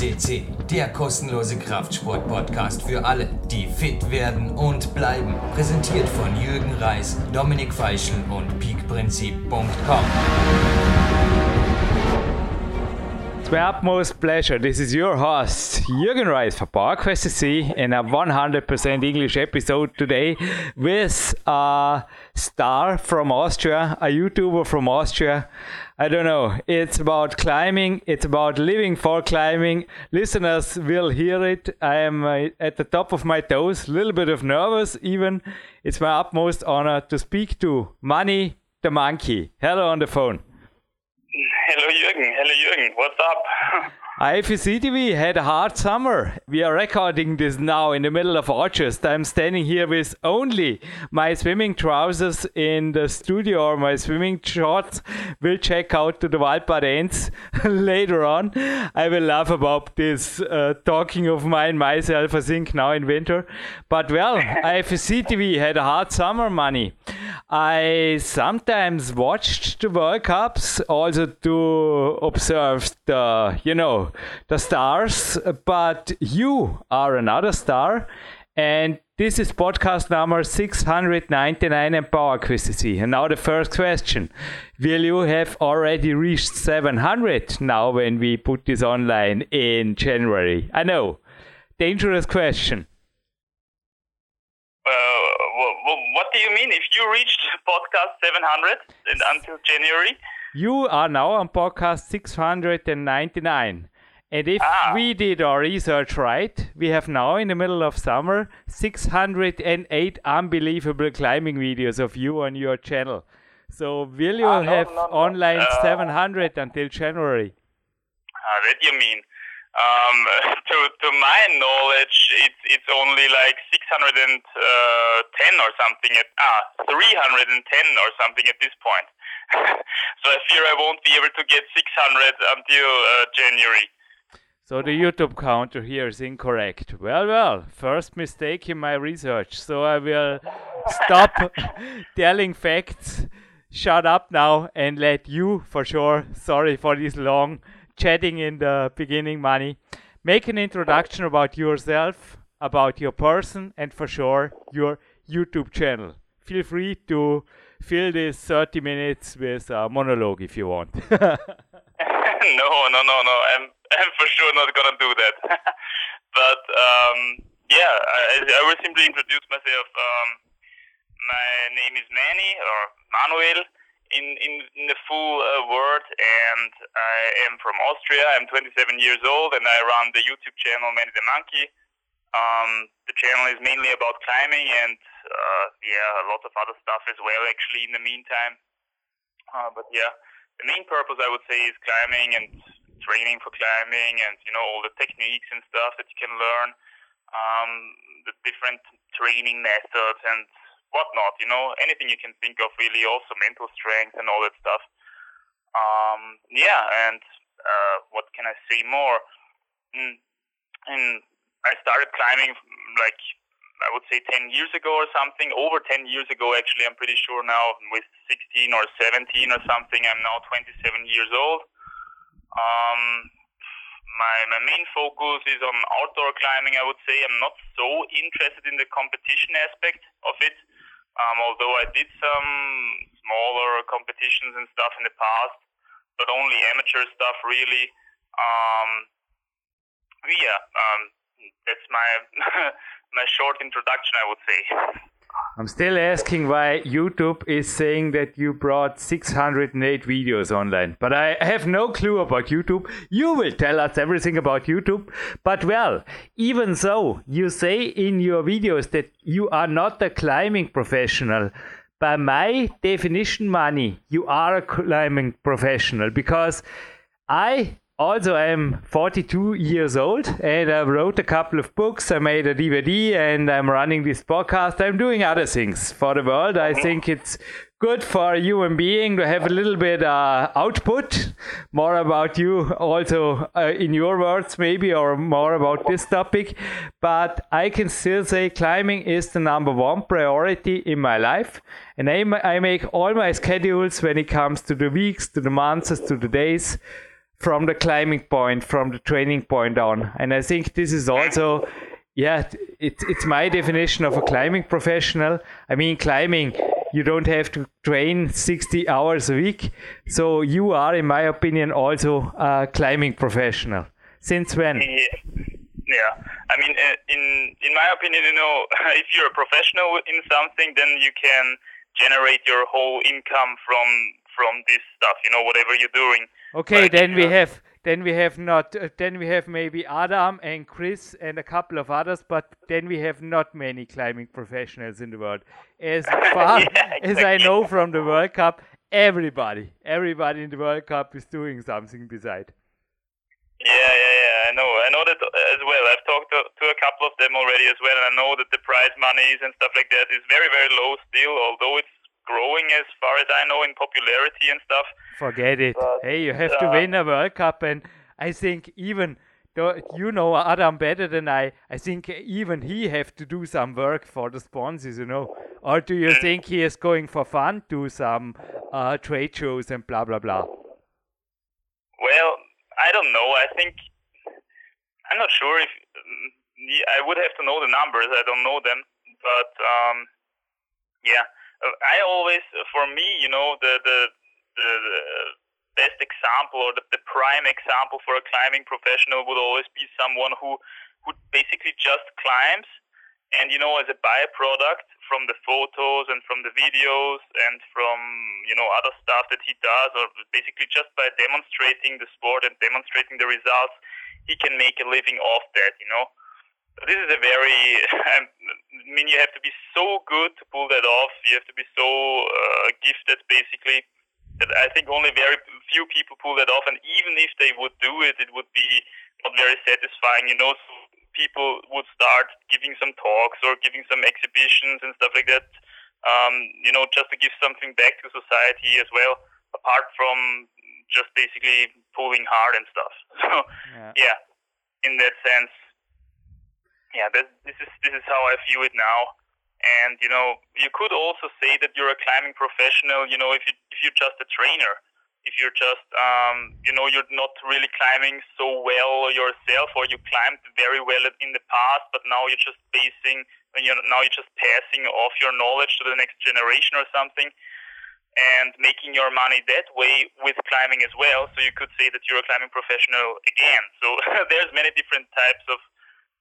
CC, der kostenlose Kraftsport-Podcast für alle, die fit werden und bleiben. Präsentiert von Jürgen Reis, Dominik Feischl und peakprinzip.com. It's my utmost pleasure. This is your host, Jürgen Reis for PowerQuest CC in a 100% English episode today with a star from Austria, a YouTuber from Austria. I don't know. It's about climbing. It's about living for climbing. Listeners will hear it. I am uh, at the top of my toes, a little bit of nervous even. It's my utmost honor to speak to Mani the Monkey. Hello on the phone. Hello, Jürgen. Hello, Jürgen. What's up? IFSC TV had a hard summer. We are recording this now in the middle of August. I'm standing here with only my swimming trousers in the studio or my swimming shorts. We'll check out to the Waldbad Enz later on. I will laugh about this uh, talking of mine myself, I think, now in winter. But well, IFSC TV had a hard summer, Mani. I sometimes watched the World Cups also to observe the, you know, the stars, but you are another star. And this is podcast number 699 and Power Quiz And now the first question. Will you have already reached 700 now when we put this online in January? I know. Dangerous question. Uh, what, what do you mean? If you reached podcast 700 until January? You are now on podcast 699. And if ah. we did our research right, we have now in the middle of summer 608 unbelievable climbing videos of you on your channel. So will you ah, have no, no, no. online uh, 700 until January? Uh, that you mean? Um, to to my knowledge, it's it's only like 610 uh, or something at ah 310 or something at this point. so I fear I won't be able to get 600 until uh, January. So the YouTube counter here is incorrect. Well, well, first mistake in my research. So I will stop telling facts, shut up now, and let you, for sure, sorry for this long chatting in the beginning, Mani, make an introduction about yourself, about your person, and for sure, your YouTube channel. Feel free to fill this 30 minutes with a monologue if you want. no, no, no, no. I'm I'm for sure not gonna do that. but um, yeah, I, I, will simply introduce myself. Um, my name is Manny or Manuel in in, in the full uh, word, and I am from Austria. I'm 27 years old, and I run the YouTube channel Mani the Monkey. Um, the channel is mainly about climbing and uh, yeah, a lot of other stuff as well. Actually, in the meantime, uh, but yeah, the main purpose I would say is climbing and training for climbing and you know all the techniques and stuff that you can learn, um, the different training methods and whatnot. You know anything you can think of, really. Also mental strength and all that stuff. Um, yeah, and uh, what can I say more? Mm, and I started climbing like I would say 10 years ago or something, over 10 years ago actually, I'm pretty sure now with 16 or 17 or something, I'm now 27 years old. Um, my, my main focus is on outdoor climbing, I would say. I'm not so interested in the competition aspect of it, um, although I did some smaller competitions and stuff in the past, but only amateur stuff really. Um, yeah, um, that's my my short introduction, I would say. I'm still asking why YouTube is saying that you brought 608 videos online, but I have no clue about YouTube. You will tell us everything about YouTube. But well, even so, you say in your videos that you are not a climbing professional. By my definition, Mani, you are a climbing professional because I also I'm 42 years old and I wrote a couple of books. I made a DVD and I'm running this podcast. I'm doing other things for the world. I think it's good for a human being to have a little bit uh, output, more about you also uh, in your words maybe or more about this topic. But I can still say climbing is the number one priority in my life. And I, I make all my schedules when it comes to the weeks, to the months, to the days from the climbing point, from the training point on. And I think this is also, yeah, it's it's my definition of a climbing professional. I mean, climbing, you don't have to train 60 hours a week. So you are, in my opinion, also a climbing professional. Since when? Yeah. I mean, uh, in in my opinion, you know, if you're a professional in something, then you can generate your whole income from from this stuff. You know, whatever you're doing. Okay, but, then we have then we have not uh, then we have maybe Adam and Chris and a couple of others, but then we have not many climbing professionals in the world. As far yeah, exactly. as I know from the World Cup, everybody everybody in the World Cup is doing something beside. Yeah, yeah, yeah. I know. I know that as well. I've talked to, to a couple of them already as well, and I know that the prize monies and stuff like that is very, very low still. Although it's growing as far as I know in popularity and stuff. Forget it. But, hey, you have uh, to win a World Cup, and I think even though you know Adam better than I, I think even he have to do some work for the sponsors, you know. Or do you mm. think he is going for fun to some uh, trade shows and blah blah blah? Well, I don't know. I think I'm not sure if I would have to know the numbers. I don't know them, but um, yeah I always, uh, for me, you know, the the, the, the best example or the, the prime example for a climbing professional would always be someone who who basically just climbs and you know as a byproduct from the photos and from the videos and from you know other stuff that he does or basically just by demonstrating the sport and demonstrating the results he can make a living off that you know this is a very, I mean, you have to be so good to pull that off. You have to be so uh, gifted, basically, that I think only very few people pull that off. And even if they would do it, it would be not very satisfying, you know. So people would start giving some talks or giving some exhibitions and stuff like that, um, you know, just to give something back to society as well, apart from just basically pulling hard and stuff. So, yeah, yeah in that sense, yeah, this, this is this is how I view it now. And you know, you could also say that you're a climbing professional. You know, if you if you're just a trainer, if you're just um, you know you're not really climbing so well yourself, or you climbed very well in the past, but now you're just basing, you know, now you're just passing off your knowledge to the next generation or something, and making your money that way with climbing as well. So you could say that you're a climbing professional again. So there's many different types of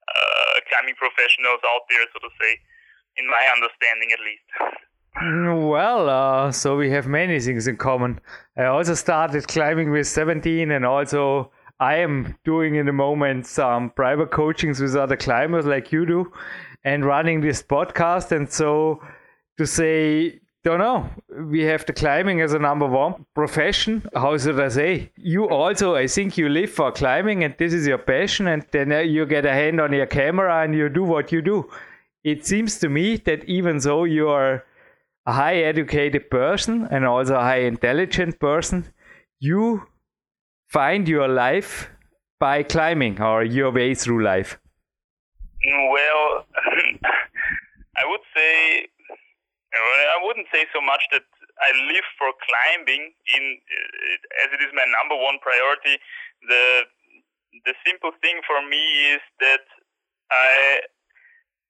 uh, climbing professionals out there, so to say, in my understanding at least. Well, uh, so we have many things in common. I also started climbing with 17, and also I am doing in the moment some private coachings with other climbers like you do, and running this podcast. And so to say don't know. We have the climbing as a number one profession. How should I say? You also, I think you live for climbing and this is your passion, and then uh, you get a hand on your camera and you do what you do. It seems to me that even though you are a high educated person and also a high intelligent person, you find your life by climbing or your way through life. Well, I would say I wouldn't say so much that I live for climbing in uh, as it is my number one priority. The the simple thing for me is that I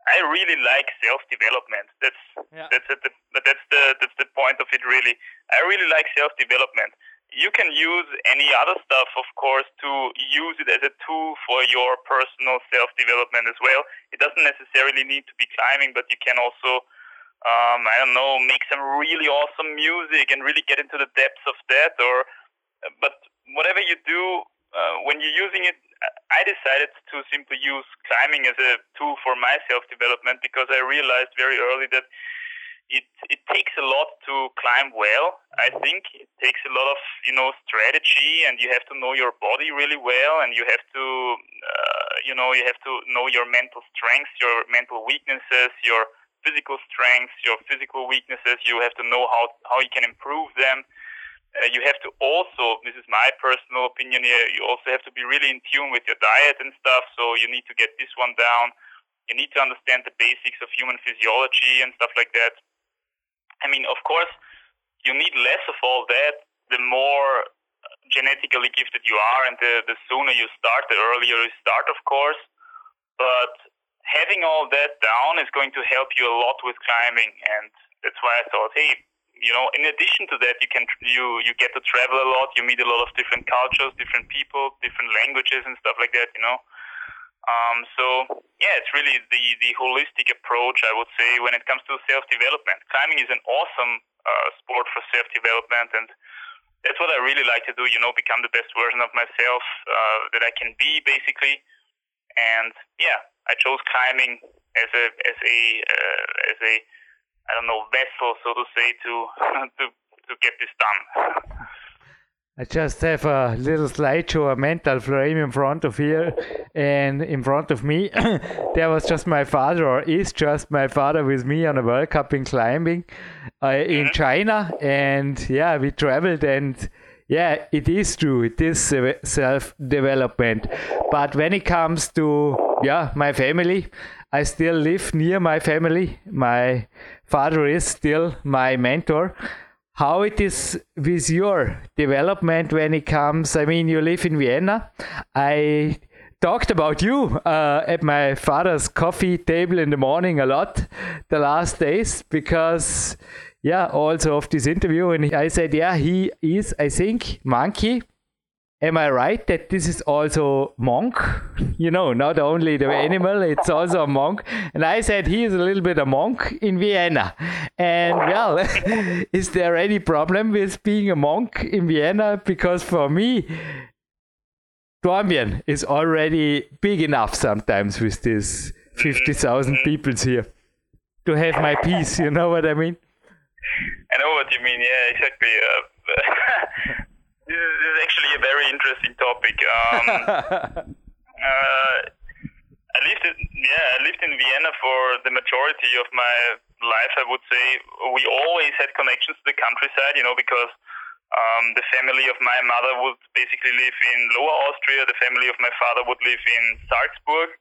I really like self development. That's yeah. that's the that's the that's the point of it really. I really like self development. You can use any other stuff, of course, to use it as a tool for your personal self development as well. It doesn't necessarily need to be climbing, but you can also um, I don't know, make some really awesome music and really get into the depths of that. Or, but whatever you do, uh, when you're using it, I decided to simply use climbing as a tool for my self development because I realized very early that it it takes a lot to climb well. I think it takes a lot of you know strategy, and you have to know your body really well, and you have to uh, you know you have to know your mental strengths, your mental weaknesses, your physical strengths, your physical weaknesses. You have to know how, how you can improve them. Uh, you have to also, this is my personal opinion here, you also have to be really in tune with your diet and stuff. So you need to get this one down. You need to understand the basics of human physiology and stuff like that. I mean, of course, you need less of all that the more genetically gifted you are, and the, the sooner you start, the earlier you start, of course. But having all that down is going to help you a lot with climbing, and that's why I thought, hey, you know, in addition to that, you can you you get to travel a lot. You meet a lot of different cultures, different people, different languages, and stuff like that. You know. Um, so yeah, it's really the the holistic approach I would say when it comes to self development. Climbing is an awesome uh, sport for self development, and that's what I really like to do. You know, become the best version of myself uh, that I can be, basically. And yeah, I chose climbing as a as a uh, as a I don't know vessel, so to say, to to to get this done. I just have a little slideshow, a mental frame in front of here, and in front of me, there was just my father, or is just my father with me on a World Cup in climbing uh, in mm-hmm. China, and yeah, we traveled and yeah, it is true. It is self development. But when it comes to yeah, my family, I still live near my family. My father is still my mentor. How it is with your development when it comes? I mean, you live in Vienna. I talked about you uh, at my father's coffee table in the morning a lot the last days because yeah, also of this interview, and I said, yeah, he is, I think, monkey. Am I right that this is also monk? You know, not only the animal, it's also a monk. And I said he is a little bit a monk in Vienna. And well, is there any problem with being a monk in Vienna? Because for me, Dornbirn is already big enough sometimes with this 50,000 people here to have my peace. You know what I mean? I know what you mean. Yeah, exactly. Uh, is, this, is, actually a very interesting topic. Um, uh, I lived, in, yeah, I lived in Vienna for the majority of my life. I would say we always had connections to the countryside, you know, because um, the family of my mother would basically live in Lower Austria. The family of my father would live in Salzburg,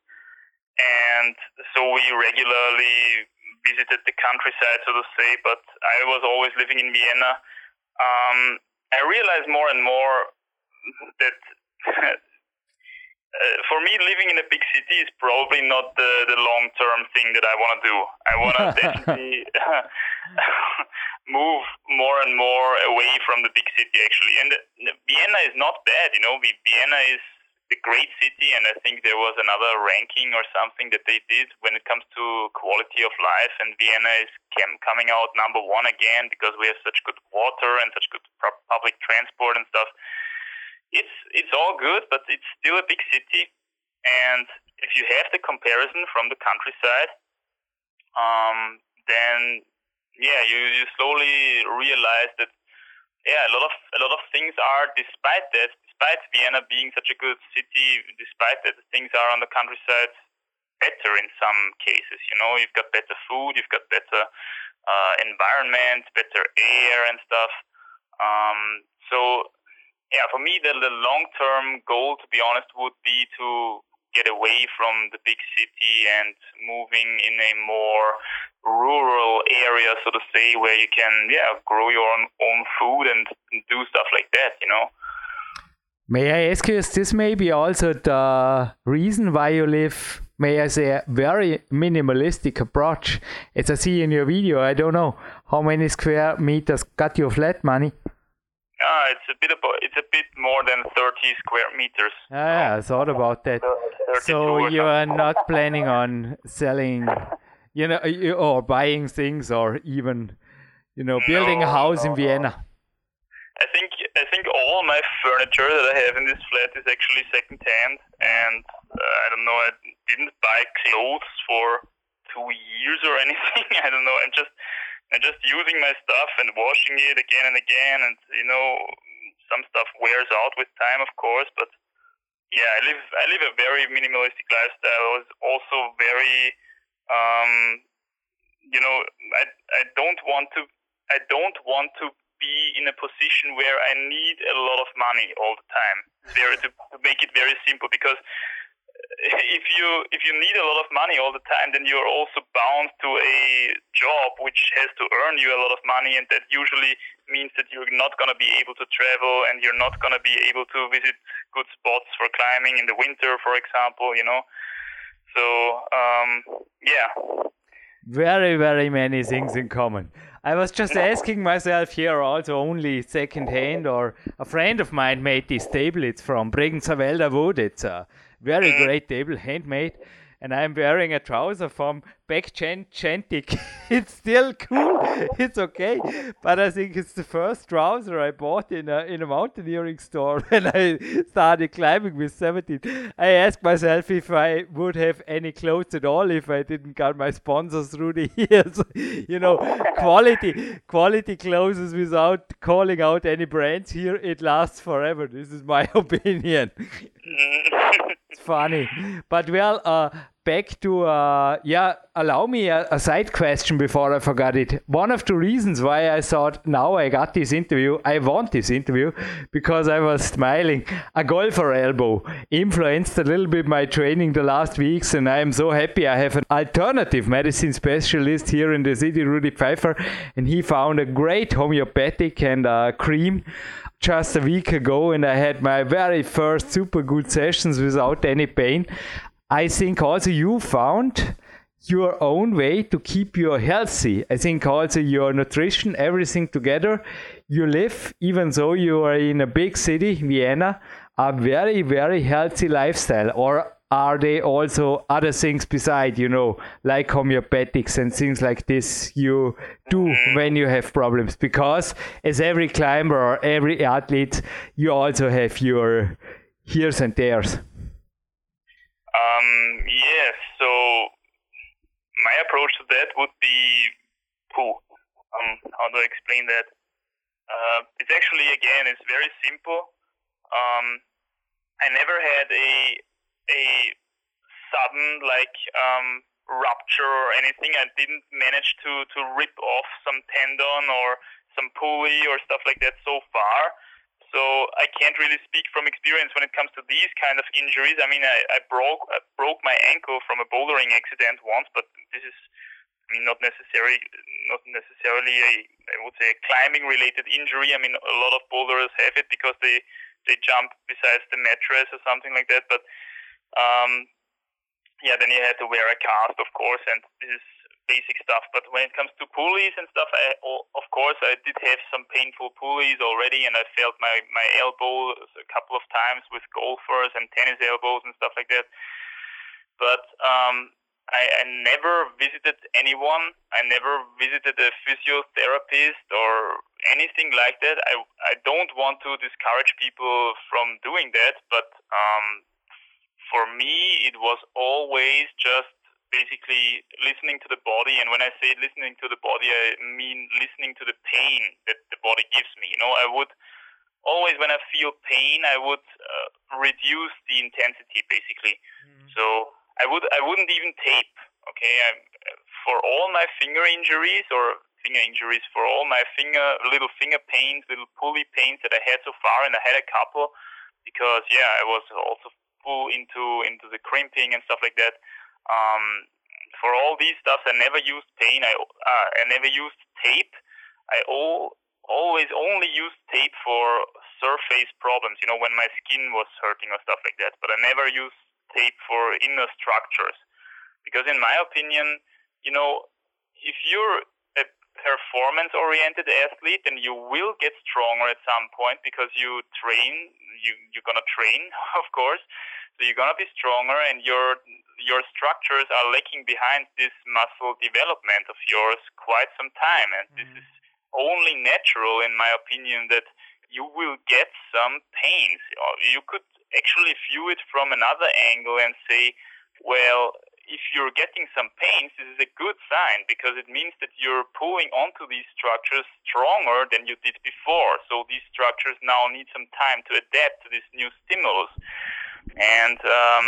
and so we regularly visited the countryside, so to say, but I was always living in Vienna. Um, I realized more and more that uh, for me, living in a big city is probably not the, the long term thing that I want to do. I want to definitely move more and more away from the big city, actually. And uh, Vienna is not bad, you know. Vienna is a great city, and I think there was another ranking or something that they did when it comes to quality of life, and Vienna is coming out number one again because we have such good water and such good public transport and stuff. It's it's all good, but it's still a big city, and if you have the comparison from the countryside, um, then yeah, you, you slowly realize that yeah, a lot of a lot of things are despite that despite Vienna being such a good city, despite that things are on the countryside better in some cases. You know, you've got better food, you've got better uh, environment, better air and stuff. Um, so, yeah, for me, the, the long term goal, to be honest, would be to get away from the big city and moving in a more rural area, so to say, where you can, yeah, grow your own, own food and do stuff like that, you know. May I ask you, is this maybe also the reason why you live, may I say, a very minimalistic approach? As I see in your video, I don't know how many square meters got your flat Mani. Ah, it's a bit about, it's a bit more than 30 square meters. Ah, yeah, I thought about that. So you are not planning on selling, you know, or buying things, or even, you know, building no, a house no, in Vienna. No. I think I think all my furniture that I have in this flat is actually second hand, and uh, I don't know. I didn't buy clothes for two years or anything. I don't know. I'm just I'm just using my stuff and washing it again and again, and you know, some stuff wears out with time, of course. But yeah, I live I live a very minimalistic lifestyle. I was also very, um, you know, I I don't want to I don't want to be in a position where I need a lot of money all the time. There to, to make it very simple, because uh, if you if you need a lot of money all the time, then you're also bound to a job which has to earn you a lot of money, and that usually means that you're not going to be able to travel and you're not going to be able to visit good spots for climbing in the winter, for example. You know, so um, yeah. Very, very many things in common. I was just asking myself here also only second hand or a friend of mine made this table. It's from Bregenzerwälder Wood. It's a very mm. great table, handmade. And I'm wearing a trouser from Beck Chantic. it's still cool. It's okay. But I think it's the first trouser I bought in a in a mountaineering store when I started climbing with 17. I asked myself if I would have any clothes at all if I didn't got my sponsors through the years. you know, quality quality clothes without calling out any brands here, it lasts forever. This is my opinion. it's funny. But well, uh, back to uh, yeah allow me a, a, side question before i forgot it one of the reasons why i thought now i got this interview i want this interview because i was smiling a golfer elbow influenced a little bit my training the last weeks and i am so happy i have an alternative medicine specialist here in the city rudy pfeiffer and he found a great homeopathic and uh, cream just a week ago and I had my very first super good sessions without any pain. I think also you found your own way to keep you healthy. I think also your nutrition, everything together. You live, even though you are in a big city, Vienna, a very, very healthy lifestyle. Or are they also other things beside, you know, like homeopathics and things like this you do when you have problems? Because as every climber or every athlete, you also have your here's and there's. Um, yes. So my approach to that would be poo. Um, how do I explain that? Uh, it's actually again, it's very simple. Um, I never had a a sudden like um, rupture or anything. I didn't manage to to rip off some tendon or some pulley or stuff like that so far. So I can't really speak from experience when it comes to these kind of injuries. I mean, I, I broke I broke my ankle from a bouldering accident once, but this is I mean, not necessarily not necessarily a I would say a climbing related injury. I mean, a lot of boulders have it because they they jump besides the mattress or something like that. But um, yeah, then you had to wear a cast, of course, and this is basic stuff. But when it comes to pulleys and stuff, I, of course, I did have some painful pulleys already, and I felt my my elbow a couple of times with golfers and tennis elbows and stuff like that. But um, I, I never visited anyone. I never visited a physiotherapist or anything like that. I I don't want to discourage people from doing that, but um, for me, it was always just basically listening to the body. And when I say listening to the body, I mean listening to the pain that the body gives me. You know, I would always, when I feel pain, I would uh, reduce the intensity basically. Mm-hmm. So I would, I wouldn't even tape. Okay, I, for all my finger injuries or finger injuries, for all my finger, little finger pains, little pulley pains that I had so far, and I had a couple because yeah, I was also full into into the crimping and stuff like that. Um, for all these stuff, I never used pain. I uh, I never used tape. I all, always only used tape for surface problems. You know, when my skin was hurting or stuff like that. But I never used tape for inner structures because, in my opinion, you know, if you're a performance-oriented athlete, then you will get stronger at some point because you train. You you're gonna train, of course. So you're gonna be stronger, and your your structures are lacking behind this muscle development of yours quite some time, and mm-hmm. this is only natural, in my opinion, that you will get some pains. You could actually view it from another angle and say, well, if you're getting some pains, this is a good sign because it means that you're pulling onto these structures stronger than you did before. So these structures now need some time to adapt to this new stimulus. And um,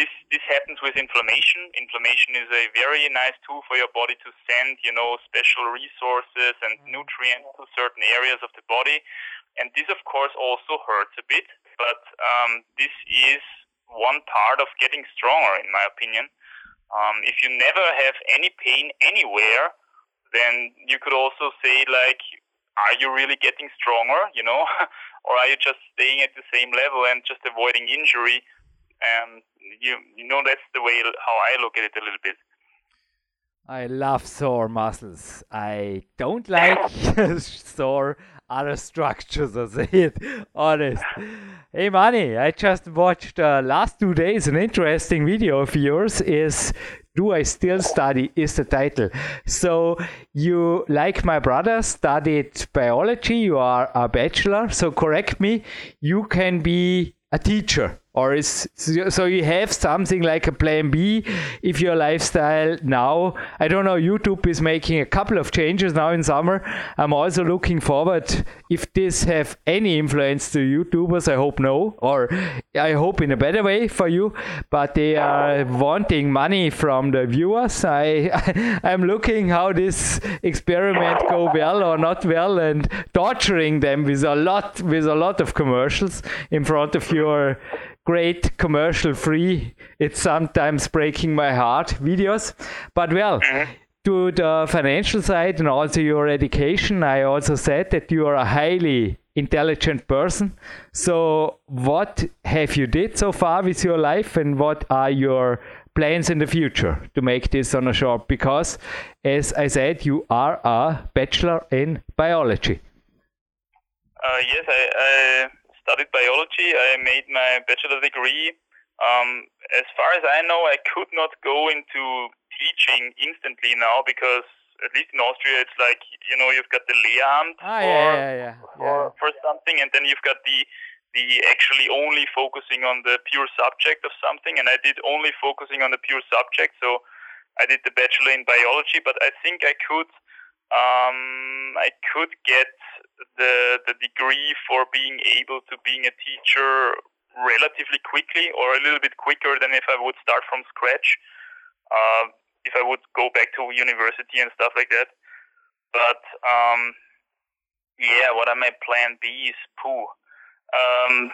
this this happens with inflammation. Inflammation is a very nice tool for your body to send, you know, special resources and mm-hmm. nutrients to certain areas of the body. And this, of course, also hurts a bit. But um, this is one part of getting stronger, in my opinion. Um, if you never have any pain anywhere, then you could also say like, are you really getting stronger? You know, or are you just staying at the same level and just avoiding injury? And you you know that's the way how I look at it a little bit. I love sore muscles. I don't like sore other structures as it. Honest. Hey, Mani, I just watched uh, last two days an interesting video of yours. Is do I still study? Is the title. So you, like my brother, studied biology. You are a bachelor. So correct me. You can be a teacher or is so you have something like a plan b if your lifestyle now i don't know youtube is making a couple of changes now in summer. I'm also looking forward if this have any influence to youtubers i hope no or i hope in a better way for you. But they are wanting money from the viewers. I i'm looking how this experiment go well or not well and torturing them with a lot with a lot of commercials in front of your great commercial free. It's sometimes breaking my heart videos. But well mm-hmm. to the financial side and also your education i also said that you are a highly intelligent person. So what have you did so far with your life and what are your plans in the future to make this on a short? Because as i said you are a bachelor in biology. Uh, yes I, I studied biology. I made my bachelor degree. Um, as far as I know, I could not go into teaching instantly now because at least in Austria, it's like you know you've got the Lehramt ah, for, yeah, yeah, yeah. For, for something, and then you've got the the actually only focusing on the pure subject of something. And I did only focusing on the pure subject, so I did the bachelor in biology. But I think I could um, I could get the the degree for being able to being a teacher relatively quickly, or a little bit quicker than if I would start from scratch. Uh, if I would go back to university and stuff like that. But um, yeah, what are my plan B's? Pooh. Um,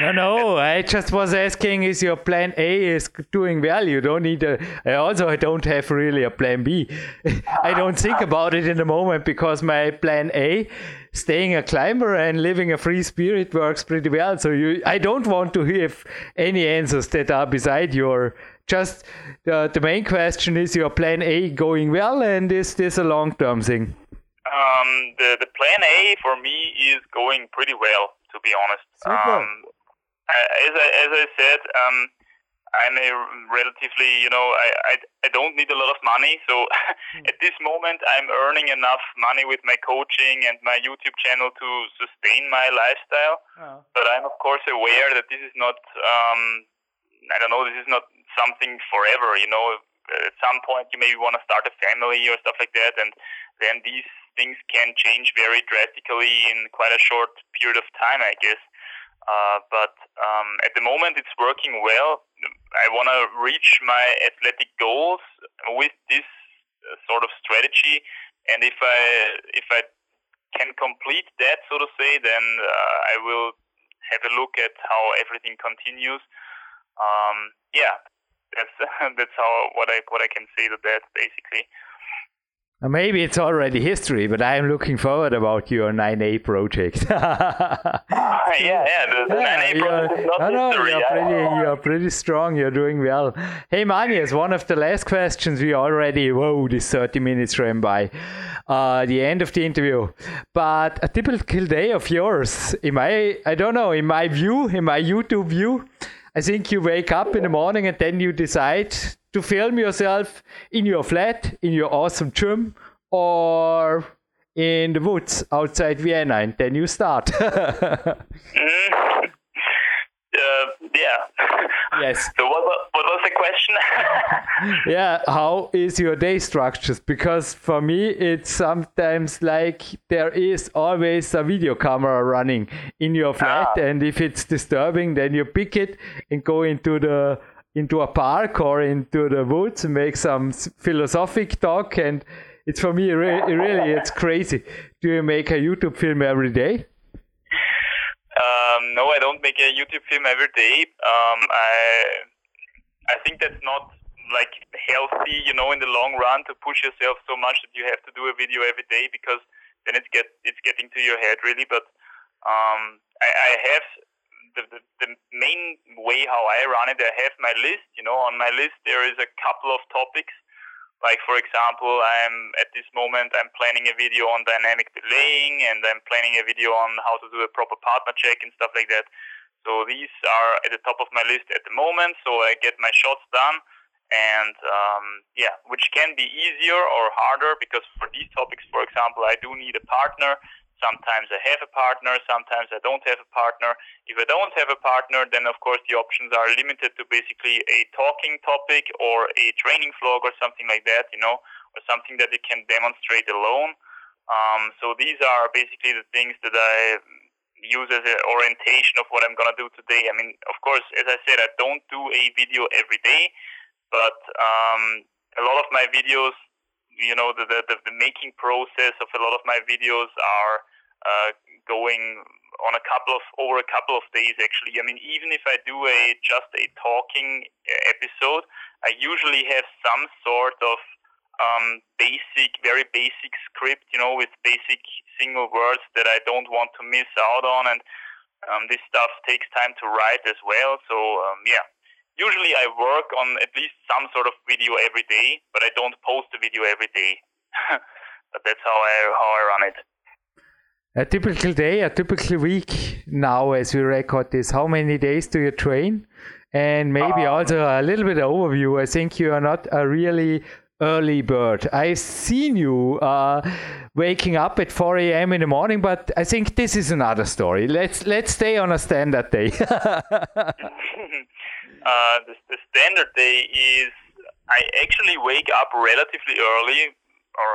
no, no. I just was asking: Is your plan A is doing well? You don't need a. I also I don't have really a plan B. I don't think about it in the moment because my plan A, staying a climber and living a free spirit, works pretty well. So you, I don't want to have any answers that are beside your. Just uh, the main question is your plan A going well, and is this a long-term thing? Um, the the plan A for me is going pretty well, to be honest. Super. Um, as I, as I said, um, I'm a relatively, you know, I, I, I don't need a lot of money. So mm. at this moment, I'm earning enough money with my coaching and my YouTube channel to sustain my lifestyle. Oh. But I'm, of course, aware that this is not, um, I don't know, this is not something forever. You know, at some point, you maybe want to start a family or stuff like that. And then these things can change very drastically in quite a short period of time, I guess. Uh, but um, at the moment, it's working well. I want to reach my athletic goals with this uh, sort of strategy, and if I if I can complete that, so to say, then uh, I will have a look at how everything continues. Um, yeah, that's that's how what I what I can say to that basically. Maybe it's already history, but I am looking forward about your 9A project. yeah, yeah, the, the yeah, 9A project is not no, no, You're pretty, you're pretty strong. You're doing well. Hey, Manias, one of the last questions we already, whoa, this 30 minutes ran by. Uh, the end of the interview. But a typical day of yours, in my, I don't know, in my view, in my YouTube view, I think you wake up in the morning and then you decide to film yourself in your flat, in your awesome gym, or in the woods outside Vienna, and then you start. mm. Uh, yeah. Yes. So what, what was the question? yeah, how is your day structured? Because for me, it's sometimes like there is always a video camera running in your flat, ah. and if it's disturbing, then you pick it and go into the into a park or into the woods and make some philosophic talk and it's for me really, really it's crazy do you make a youtube film every day um, no, I don't make a YouTube film every day. Um, I I think that's not like healthy, you know, in the long run to push yourself so much that you have to do a video every day because then it's get it's getting to your head really. But um, I, I have the, the the main way how I run it. I have my list. You know, on my list there is a couple of topics. Like for example, I'm at this moment I'm planning a video on dynamic belaying and I'm planning a video on how to do a proper partner check and stuff like that. So these are at the top of my list at the moment. So I get my shots done and um, yeah, which can be easier or harder because for these topics, for example, I do need a partner. Sometimes I have a partner, sometimes I don't have a partner. If I don't have a partner, then of course the options are limited to basically a talking topic or a training vlog or something like that, you know, or something that you can demonstrate alone. Um, so these are basically the things that I use as an orientation of what I'm going to do today. I mean, of course, as I said, I don't do a video every day but um, a lot of my videos, you know, the, the, the making process of a lot of my videos are uh, going on a couple of over a couple of days actually. I mean, even if I do a just a talking uh, episode, I usually have some sort of um, basic, very basic script, you know, with basic single words that I don't want to miss out on, and um, this stuff takes time to write as well. So um, yeah, usually I work on at least some sort of video every day, but I don't post a video every day. but that's how I how I run it. A typical day, a typical week now as we record this. How many days do you train? And maybe um, also a little bit of overview. I think you are not a really early bird. I've seen you uh, waking up at 4 a.m. in the morning, but I think this is another story. Let's let's stay on a standard day. Uh, the, the standard day is I actually wake up relatively early, or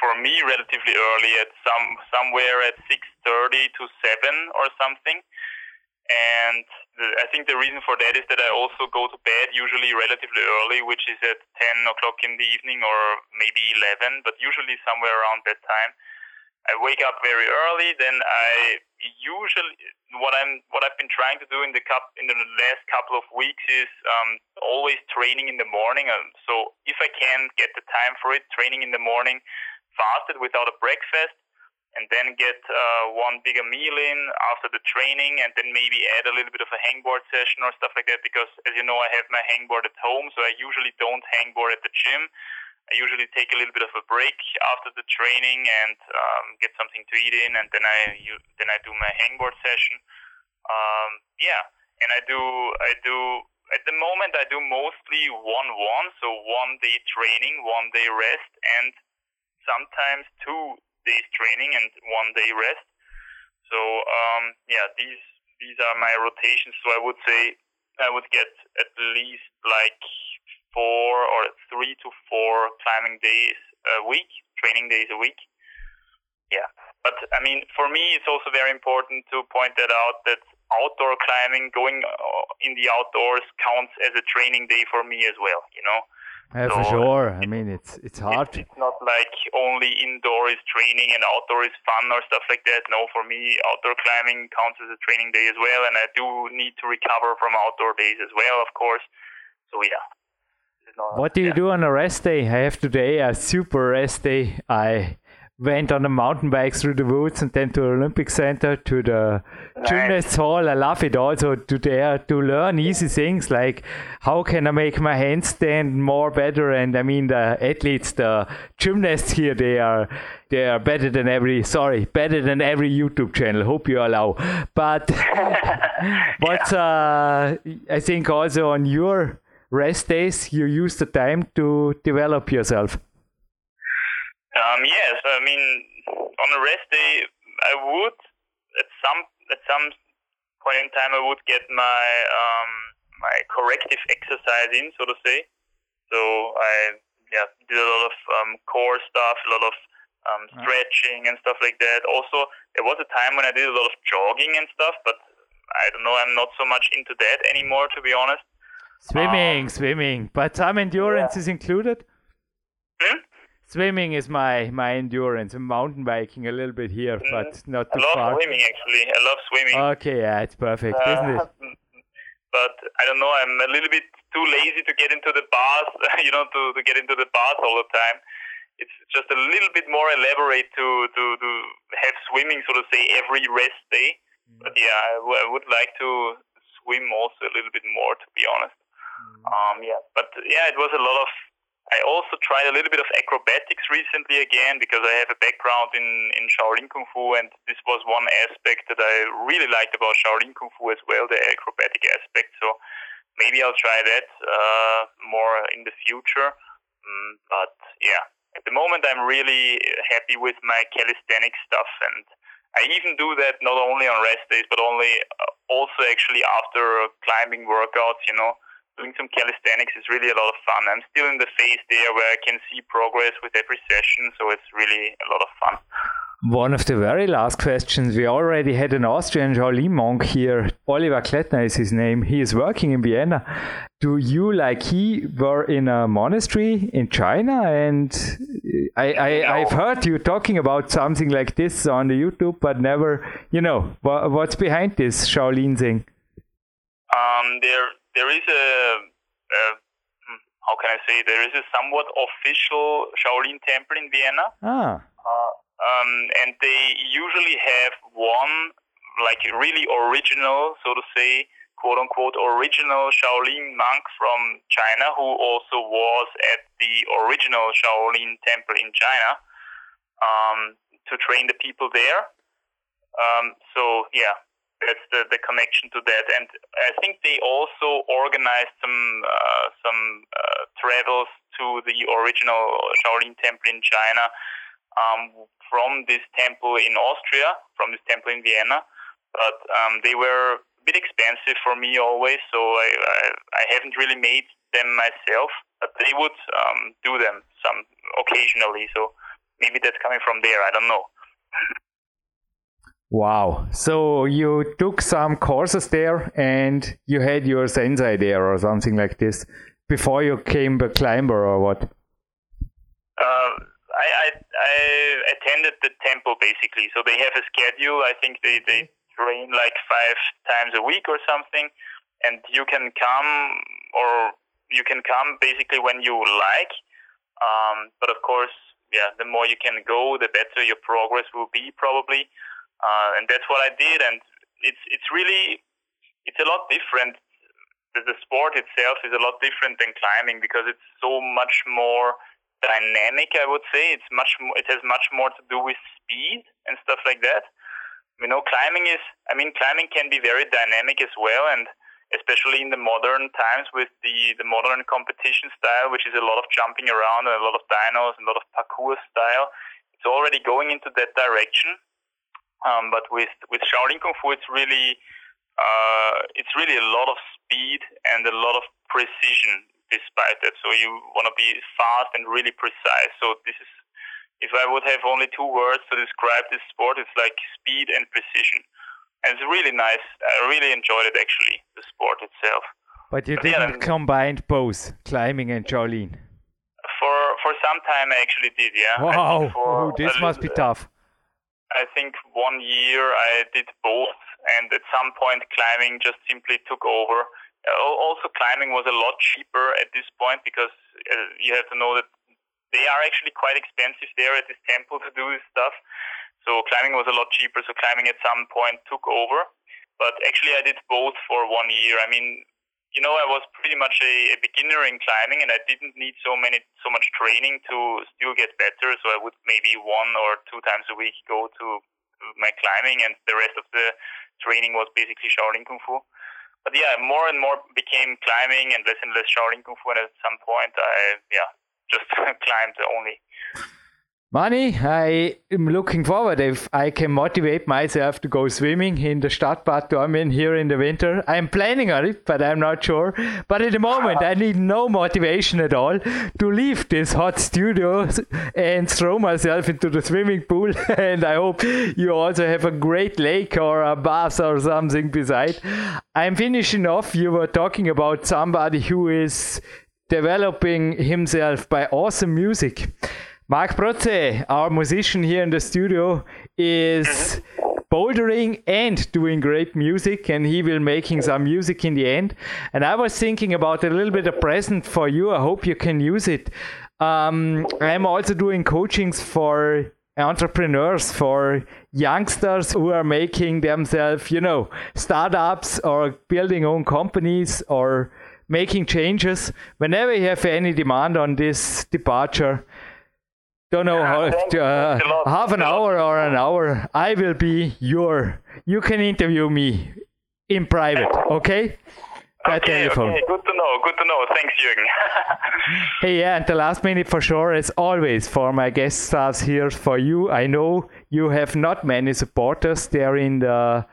for me relatively early at some somewhere at 6:30 to 7 or something. And the, I think the reason for that is that I also go to bed usually relatively early, which is at 10 o'clock in the evening or maybe 11, but usually somewhere around that time. I wake up very early. Then I usually what I'm what I've been trying to do in the cup in the last couple of weeks is um, always training in the morning. Um, so if I can get the time for it, training in the morning, fasted without a breakfast, and then get uh, one bigger meal in after the training, and then maybe add a little bit of a hangboard session or stuff like that. Because as you know, I have my hangboard at home, so I usually don't hangboard at the gym. I usually take a little bit of a break after the training and um, get something to eat in, and then I you, then I do my hangboard session. Um, yeah, and I do I do at the moment I do mostly one one, so one day training, one day rest, and sometimes two days training and one day rest. So um, yeah, these these are my rotations. So I would say I would get at least like four or three to four climbing days a week, training days a week. Yeah. But I mean, for me, it's also very important to point that out that outdoor climbing, going uh, in the outdoors, counts as a training day for me as well. You know. Yeah, so for sure. I mean, it's it's hard. It's, it's, not like only indoor is training and outdoor is fun or stuff like that. No, for me, outdoor climbing counts as a training day as well, and I do need to recover from outdoor days as well, of course. So yeah, what do you yeah. do on a rest day? I have today a super rest day. I went on a mountain bike through the woods and then to the Olympic Center to the nice. gymnast hall. I love it also to there to learn easy things like how can I make my handstand more better. And I mean the athletes, the gymnasts here, they are they are better than every sorry better than every YouTube channel. Hope you allow. But but uh, I think also on your rest days you use the time to develop yourself? Um, yes, I mean on a rest day I would at some at some point in time I would get my um, my corrective exercise in, so to say. So I yeah did a lot of um, core stuff, a lot of um, stretching and stuff like that. Also, there was a time when I did a lot of jogging and stuff, but I don't know. I'm not so much into that anymore, to be honest. Swimming, um, swimming. But some endurance yeah. is included? Hmm? Swimming is my my endurance. And mountain biking a little bit here, mm, but not too I love far. swimming actually. I love swimming. Okay, yeah, it's perfect, uh, isn't it? But I don't know. I'm a little bit too lazy to get into the bath. you know, to, to get into the bath all the time. It's just a little bit more elaborate to to, to have swimming, so to say, every rest day. Mm. But yeah, I, w- I would like to swim also a little bit more, to be honest. Mm. Um, yeah, but yeah, it was a lot of I also tried a little bit of acrobatics recently again because I have a background in, in Shaolin Kung Fu, and this was one aspect that I really liked about Shaolin Kung Fu as well, the acrobatic aspect. So maybe I'll try that uh, more in the future. Mm, but yeah, at the moment I'm really happy with my calisthenics stuff, and I even do that not only on rest days, but only uh, also actually after climbing workouts. You know doing some calisthenics is really a lot of fun. I'm still in the phase there where I can see progress with every session, so it's really a lot of fun. One of the very last questions. We already had an Austrian Shaolin monk here. Oliver Klettner is his name. He is working in Vienna. Do you, like he, were in a monastery in China? And I, I, have heard you talking about something like this on the YouTube, but never, you know, what's behind this Shaolin thing? Um, there, there is a, a hmm, how can I say there is a somewhat official Shaolin temple in Vienna. Ah. Uh, um, and they usually have one like really original, so to say, quote unquote original Shaolin monk from China who also was at the original Shaolin temple in China um, to train the people there. Um, so yeah, that's the, the connection to that. And I think they also organized some uh, some uh, travels to the original Shaolin temple in China um, from this temple in Austria, from this temple in Vienna. But um, they were a bit expensive for me always, so I, I, I haven't really made them myself. But they would um, do them some occasionally, so maybe that's coming from there. I don't know. Wow. So you took some courses there and you had your sensei there or something like this before you came a climber or what? Uh, I, I, I, attended the temple basically. So they have a schedule. I think they, they train like five times a week or something. And you can come or you can come basically when you like. Um, but of course, yeah, the more you can go, the better your progress will be probably uh, and that's what I did. And it's it's really it's a lot different. The, the sport itself is a lot different than climbing because it's so much more dynamic. I would say it's much more, it has much more to do with speed and stuff like that. You know, climbing is. I mean, climbing can be very dynamic as well, and especially in the modern times with the, the modern competition style, which is a lot of jumping around and a lot of dynos and a lot of parkour style. It's already going into that direction. Um, but with with Shaolin Kung Fu, it's really uh, it's really a lot of speed and a lot of precision. Despite that, so you want to be fast and really precise. So this is, if I would have only two words to describe this sport, it's like speed and precision. And it's really nice. I really enjoyed it actually, the sport itself. But you but didn't yeah, combine both climbing and Shaolin. For for some time, I actually did. Yeah. Wow! Oh, this must be tough. I think one year I did both, and at some point climbing just simply took over. Also, climbing was a lot cheaper at this point because uh, you have to know that they are actually quite expensive there at this temple to do this stuff. So climbing was a lot cheaper. So climbing at some point took over. But actually, I did both for one year. I mean, you know, I was pretty much a, a, beginner in climbing, and I didn't need so many, so much training to still get better. So I would maybe one or two times a week go to my climbing, and the rest of the training was basically Shaolin Kung Fu. But yeah, more and more became climbing, and less and less Shaolin Kung Fu. And at some point, I yeah just climbed only. Mani, I am looking forward if I can motivate myself to go swimming in the Stadtbad Dornbirn here in the winter. I'm planning on it, but I'm not sure. But at the moment, I need no motivation at all to leave this hot studio and throw myself into the swimming pool. and I hope you also have a great lake or a bath or something beside. I'm finishing off. You were talking about somebody who is developing himself by awesome music. Mark Protze, our musician here in the studio, is bouldering and doing great music, and he will making some music in the end. And I was thinking about a little bit of present for you. I hope you can use it. Um, I'm also doing coachings for entrepreneurs, for youngsters who are making themselves, you know, startups or building own companies or making changes. Whenever you have any demand on this departure, don't know how uh, half an hour or an hour i will be your you can interview me in private okay? By okay, telephone. okay. good to know good to know. Thanks jürgen. Hey yeah and the last minute for sure as always for my guest stars here for you. I know you have not many supporters there in the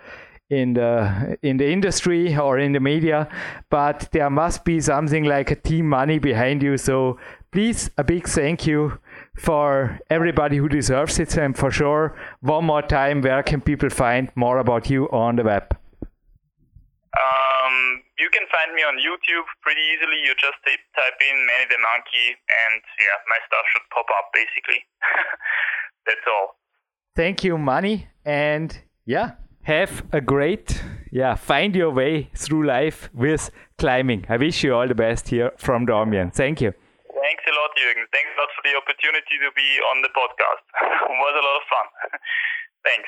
in the in the industry or in the media but there must be something like a team Mani behind you. So please a big thank you for everybody who deserves it. And for sure, one more time, where can people find more about you on the web? Um, you can find me on YouTube pretty easily. You just type in Mani the Monkey, and yeah, my stuff should pop up basically. That's all. Thank you, Mani. And yeah, have a great, yeah, find your way through life with climbing. I wish you all the best here from Dornbirn. Thank you. A lot, Jürgen. Thanks a lot for the opportunity to be on the podcast. it was a lot of fun. Thanks.